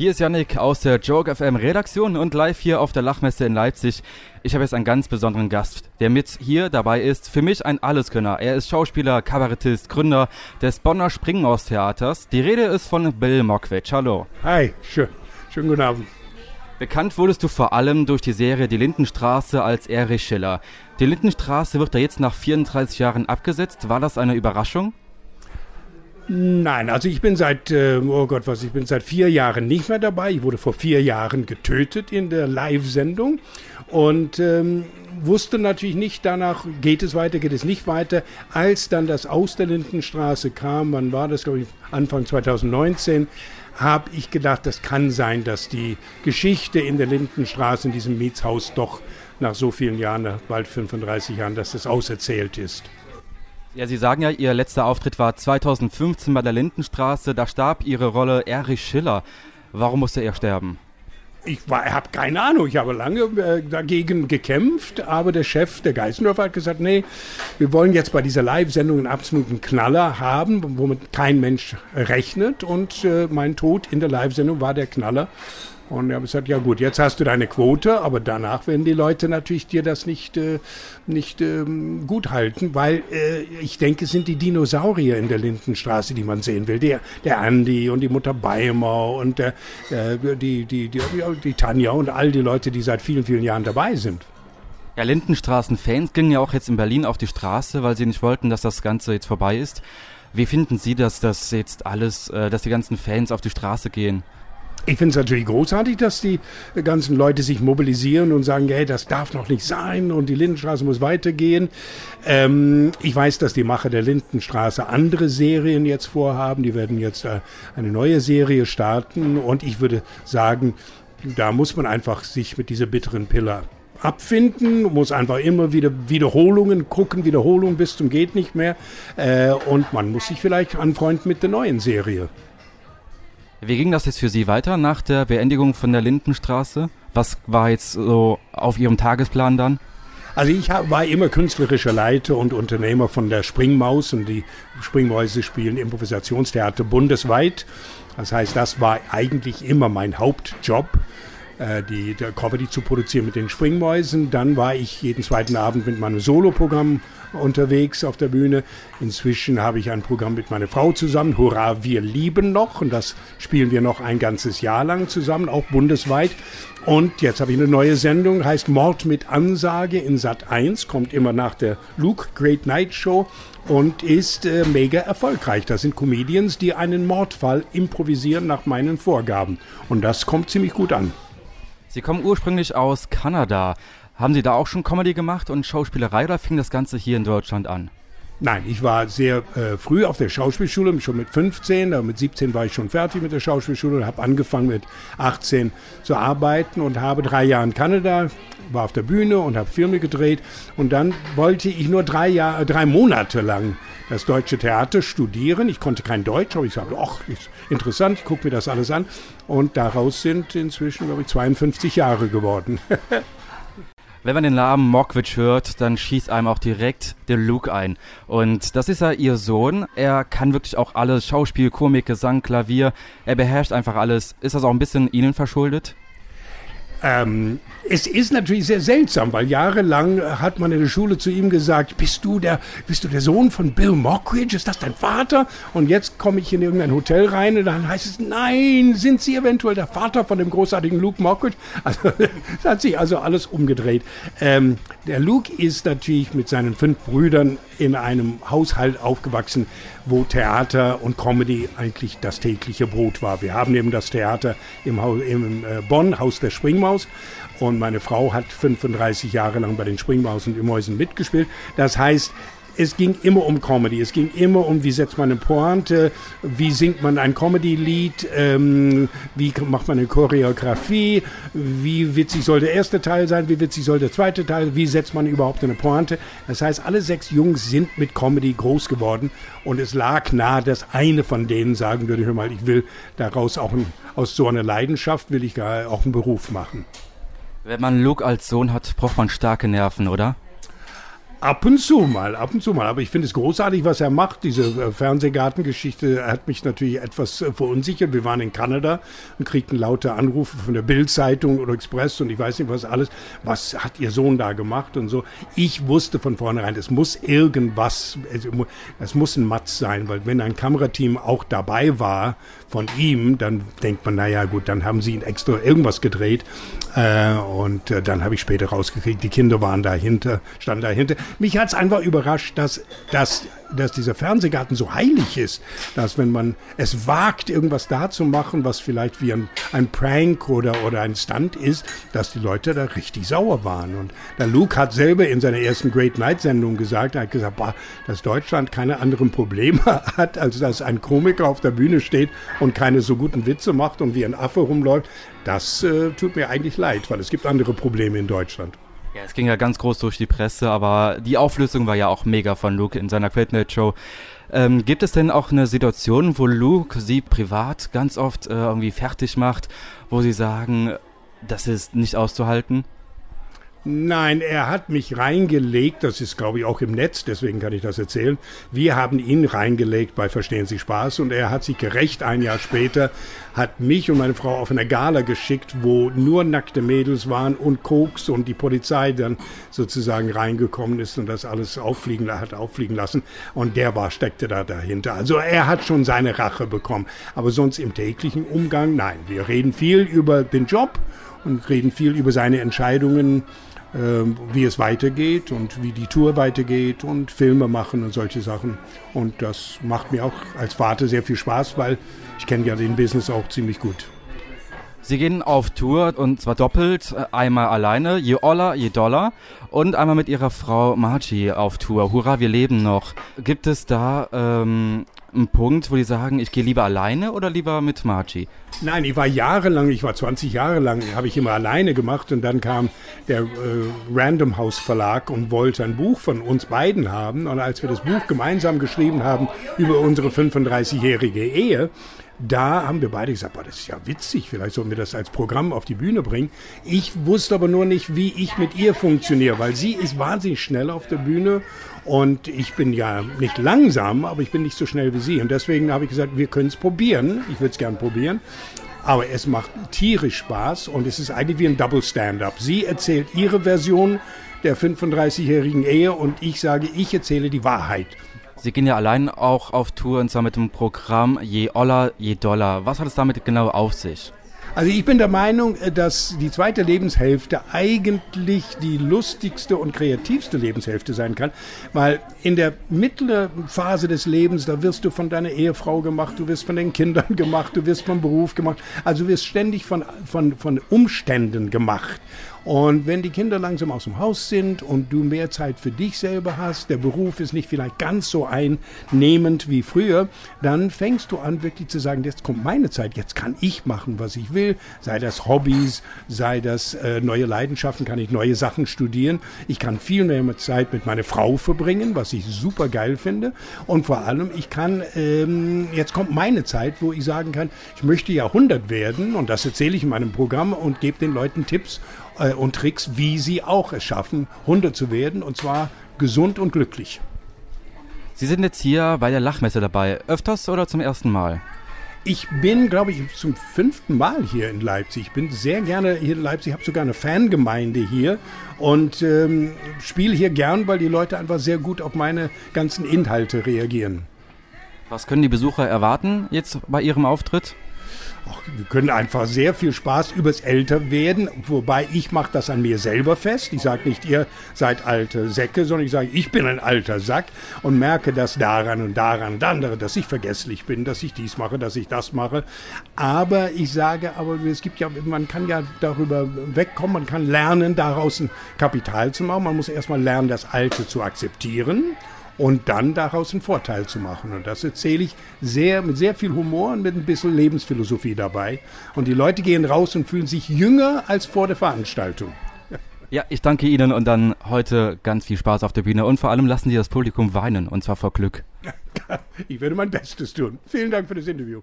Hier ist Yannick aus der Joke FM Redaktion und live hier auf der Lachmesse in Leipzig. Ich habe jetzt einen ganz besonderen Gast, der mit hier dabei ist. Für mich ein Alleskönner. Er ist Schauspieler, Kabarettist, Gründer des Bonner Springmaus-Theaters. Die Rede ist von Bill Mockridge. Hallo. Hi, schön. Schönen guten Abend. Bekannt wurdest du vor allem durch die Serie Die Lindenstraße als Erich Schiller. Die Lindenstraße wird da jetzt nach 34 Jahren abgesetzt. War das eine Überraschung? Nein, also ich bin seit, äh, oh Gott, was, ich bin seit vier Jahren nicht mehr dabei. Ich wurde vor vier Jahren getötet in der Live-Sendung und ähm, wusste natürlich nicht danach, geht es weiter, geht es nicht weiter. Als dann das Aus der Lindenstraße kam, wann war das, glaube ich, Anfang 2019, habe ich gedacht, das kann sein, dass die Geschichte in der Lindenstraße, in diesem Mietshaus doch nach so vielen Jahren, nach bald 35 Jahren, dass das auserzählt ist. Ja, Sie sagen ja, Ihr letzter Auftritt war 2015 bei der Lindenstraße. Da starb Ihre Rolle Erich Schiller. Warum musste er sterben? Ich habe keine Ahnung, ich habe lange äh, dagegen gekämpft, aber der Chef der Geißendorfer hat gesagt, nee, wir wollen jetzt bei dieser Live-Sendung einen absoluten Knaller haben, womit kein Mensch rechnet und äh, mein Tod in der Live-Sendung war der Knaller und er hat gesagt, ja gut, jetzt hast du deine Quote, aber danach werden die Leute natürlich dir das nicht, äh, nicht ähm, gut halten, weil äh, ich denke, es sind die Dinosaurier in der Lindenstraße, die man sehen will. Der, der Andi und die Mutter Beimer und der, äh, die, die, die, die Tanja und all die Leute, die seit vielen, vielen Jahren dabei sind. Ja, Lindenstraßen-Fans gingen ja auch jetzt in Berlin auf die Straße, weil sie nicht wollten, dass das Ganze jetzt vorbei ist. Wie finden Sie, dass das jetzt alles, äh, dass die ganzen Fans auf die Straße gehen? Ich finde es natürlich großartig, dass die ganzen Leute sich mobilisieren und sagen, hey, das darf noch nicht sein und die Lindenstraße muss weitergehen. Ähm, ich weiß, dass die Macher der Lindenstraße andere Serien jetzt vorhaben. Die werden jetzt äh, eine neue Serie starten und ich würde sagen, da muss man einfach sich mit dieser bitteren Pille abfinden, muss einfach immer wieder Wiederholungen gucken, Wiederholungen bis zum geht nicht mehr. Äh, und man muss sich vielleicht anfreunden mit der neuen Serie. Wie ging das jetzt für Sie weiter nach der Beendigung von der Lindenstraße? Was war jetzt so auf Ihrem Tagesplan dann? Also ich war immer künstlerischer Leiter und Unternehmer von der Springmaus und die Springmäuse spielen Improvisationstheater bundesweit. Das heißt, das war eigentlich immer mein Hauptjob, äh, die, Comedy zu produzieren mit den Springmäusen. Dann war ich jeden zweiten Abend mit meinem Soloprogramm unterwegs auf der Bühne. Inzwischen habe ich ein Programm mit meiner Frau zusammen, Hurra, wir lieben noch. Und das spielen wir noch ein ganzes Jahr lang zusammen, auch bundesweit. Und jetzt habe ich eine neue Sendung, heißt Mord mit Ansage in Sat 1, kommt immer nach der Luke Great Night Show und ist äh, mega erfolgreich. Das sind Comedians, die einen Mordfall improvisieren nach meinen Vorgaben. Und das kommt ziemlich gut an. Sie kommen ursprünglich aus Kanada. Haben Sie da auch schon Comedy gemacht und Schauspielerei oder fing das Ganze hier in Deutschland an? Nein, ich war sehr äh, früh auf der Schauspielschule, schon mit 15, mit 17 war ich schon fertig mit der Schauspielschule und habe angefangen mit 18 zu arbeiten und habe drei Jahre in Kanada, war auf der Bühne und habe Filme gedreht und dann wollte ich nur drei, Jahr, drei Monate lang das deutsche Theater studieren. Ich konnte kein Deutsch, aber ich sagte, ach, ist interessant, ich gucke mir das alles an und daraus sind inzwischen, glaube ich, 52 Jahre geworden. Wenn man den Namen Mockridge hört, dann schießt einem auch direkt der Luke ein. Und das ist ja ihr Sohn. Er kann wirklich auch alles. Schauspiel, Komik, Gesang, Klavier. Er beherrscht einfach alles. Ist das auch ein bisschen Ihnen verschuldet? Ähm, es ist natürlich sehr seltsam, weil jahrelang hat man in der Schule zu ihm gesagt, bist du der, bist du der Sohn von Bill Mockridge? Ist das dein Vater? Und jetzt komme ich in irgendein Hotel rein und dann heißt es, nein, sind Sie eventuell der Vater von dem großartigen Luke Mockridge? Also, es hat sich also alles umgedreht. Ähm, der Luke ist natürlich mit seinen fünf Brüdern in einem Haushalt aufgewachsen, wo Theater und Comedy eigentlich das tägliche Brot war. Wir haben eben das Theater im, Haus, im äh, Bonn, Haus der Springmaus. Und meine Frau hat 35 Jahre lang bei den Springmaus und Mäusen mitgespielt. Das heißt, es ging immer um Comedy. Es ging immer um, wie setzt man eine Pointe, wie singt man ein Comedy-Lied, ähm, wie macht man eine Choreografie, wie witzig soll der erste Teil sein, wie witzig soll der zweite Teil, wie setzt man überhaupt eine Pointe. Das heißt, alle sechs Jungs sind mit Comedy groß geworden und es lag nahe, dass eine von denen sagen würde, hör mal, ich will daraus auch ein, aus so einer Leidenschaft will ich auch einen Beruf machen. Wenn man Luke als Sohn hat, braucht man starke Nerven, oder? Ab und zu mal, ab und zu mal. Aber ich finde es großartig, was er macht. Diese äh, Fernsehgartengeschichte hat mich natürlich etwas äh, verunsichert. Wir waren in Kanada und kriegten laute Anrufe von der Bild-Zeitung oder Express und ich weiß nicht was alles. Was hat ihr Sohn da gemacht und so. Ich wusste von vornherein, es muss irgendwas, es muss ein Matz sein, weil wenn ein Kamerateam auch dabei war von ihm, dann denkt man, naja gut, dann haben sie ihn extra irgendwas gedreht. Äh, und dann habe ich später rausgekriegt, die Kinder waren dahinter, standen dahinter. Mich hat es einfach überrascht, dass, dass, dass dieser Fernsehgarten so heilig ist, dass wenn man es wagt, irgendwas da zu machen, was vielleicht wie ein, ein Prank oder, oder ein Stunt ist, dass die Leute da richtig sauer waren. Und der Luke hat selber in seiner ersten Great Night Sendung gesagt, er hat gesagt, boah, dass Deutschland keine anderen Probleme hat, als dass ein Komiker auf der Bühne steht und keine so guten Witze macht und wie ein Affe rumläuft. Das äh, tut mir eigentlich leid, weil es gibt andere Probleme in Deutschland. Ja, es ging ja ganz groß durch die Presse, aber die Auflösung war ja auch mega von Luke in seiner Quaitnet Show. Ähm, gibt es denn auch eine Situation, wo Luke sie privat ganz oft äh, irgendwie fertig macht, wo sie sagen, das ist nicht auszuhalten? Nein, er hat mich reingelegt, das ist glaube ich auch im Netz, deswegen kann ich das erzählen. Wir haben ihn reingelegt bei Verstehen Sie Spaß. Und er hat sich gerecht ein Jahr später, hat mich und meine Frau auf eine Gala geschickt, wo nur nackte Mädels waren und Koks und die Polizei dann sozusagen reingekommen ist und das alles auffliegen hat auffliegen lassen. Und der war steckte da dahinter. Also er hat schon seine Rache bekommen, aber sonst im täglichen Umgang nein, wir reden viel über den Job und reden viel über seine Entscheidungen ähm, wie es weitergeht und wie die Tour weitergeht und Filme machen und solche Sachen. Und das macht mir auch als Vater sehr viel Spaß, weil ich kenne ja den Business auch ziemlich gut. Sie gehen auf Tour und zwar doppelt, äh, einmal alleine, je Oller, je Dollar und einmal mit ihrer Frau Margie auf Tour. Hurra, wir leben noch. Gibt es da ähm, einen Punkt, wo die sagen, ich gehe lieber alleine oder lieber mit Margie? Nein, ich war jahrelang, ich war 20 Jahre lang, habe ich immer alleine gemacht und dann kam der äh, Random House Verlag und wollte ein Buch von uns beiden haben. Und als wir das Buch gemeinsam geschrieben haben über unsere 35-jährige Ehe, da haben wir beide gesagt, boah, das ist ja witzig, vielleicht sollten wir das als Programm auf die Bühne bringen. Ich wusste aber nur nicht, wie ich mit ihr funktioniere, weil sie ist wahnsinnig schnell auf der Bühne und ich bin ja nicht langsam, aber ich bin nicht so schnell wie sie. Und deswegen habe ich gesagt, wir können es probieren. Ich würde es gern probieren. Aber es macht tierisch Spaß und es ist eigentlich wie ein Double Stand-up. Sie erzählt ihre Version der 35-jährigen Ehe und ich sage, ich erzähle die Wahrheit. Sie gehen ja allein auch auf Tour und zwar mit dem Programm Je Oller, Je Dollar. Was hat es damit genau auf sich? Also ich bin der Meinung, äh, dass die zweite Lebenshälfte eigentlich die lustigste und kreativste Lebenshälfte sein kann, weil in der mittleren Phase des Lebens, da wirst du von deiner Ehefrau gemacht, du wirst von den Kindern gemacht, du wirst vom Beruf gemacht, also du wirst ständig von, von, von Umständen gemacht. Und wenn die Kinder langsam aus dem Haus sind und du mehr Zeit für dich selber hast, der Beruf ist nicht vielleicht ganz so einnehmend wie früher, dann fängst du an wirklich zu sagen, jetzt kommt meine Zeit, jetzt kann ich machen, was ich will, sei das Hobbys, sei das äh, neue Leidenschaften, kann ich neue Sachen studieren. Ich kann viel mehr Zeit mit meiner Frau verbringen, was ich super geil finde. Und vor allem, ich kann, ähm, jetzt kommt meine Zeit, wo ich sagen kann, ich möchte Jahrhundert werden und das erzähle ich in meinem Programm und gebe den Leuten Tipps äh, und Tricks, wie sie auch es schaffen, Hunde zu werden und zwar gesund und glücklich. Sie sind jetzt hier bei der Lachmesse dabei. Öfters oder zum ersten Mal? Ich bin, glaube ich, zum fünften Mal hier in Leipzig. Ich bin sehr gerne hier in Leipzig. Ich habe sogar eine Fangemeinde hier und ähm, spiele hier gern, weil die Leute einfach sehr gut auf meine ganzen Inhalte reagieren. Was können die Besucher erwarten jetzt bei ihrem Auftritt? Ach, wir können einfach sehr viel Spaß übers Älterwerden, wobei ich mache das an mir selber fest. Ich sage nicht, ihr seid alte Säcke, sondern ich sage, ich bin ein alter Sack und merke das daran und daran und andere, dass ich vergesslich bin, dass ich dies mache, dass ich das mache. Aber ich sage, aber es gibt ja, man kann ja darüber wegkommen, man kann lernen, daraus ein Kapital zu machen. Man muss erstmal lernen, das Alte zu akzeptieren und dann daraus einen Vorteil zu machen. Und das erzähle ich sehr, mit sehr viel Humor und mit ein bisschen Lebensphilosophie dabei. Und die Leute gehen raus und fühlen sich jünger als vor der Veranstaltung. Ja, ich danke Ihnen und dann heute ganz viel Spaß auf der Bühne und vor allem lassen Sie das Publikum weinen und zwar vor Glück. Ich werde mein Bestes tun. Vielen Dank für das Interview.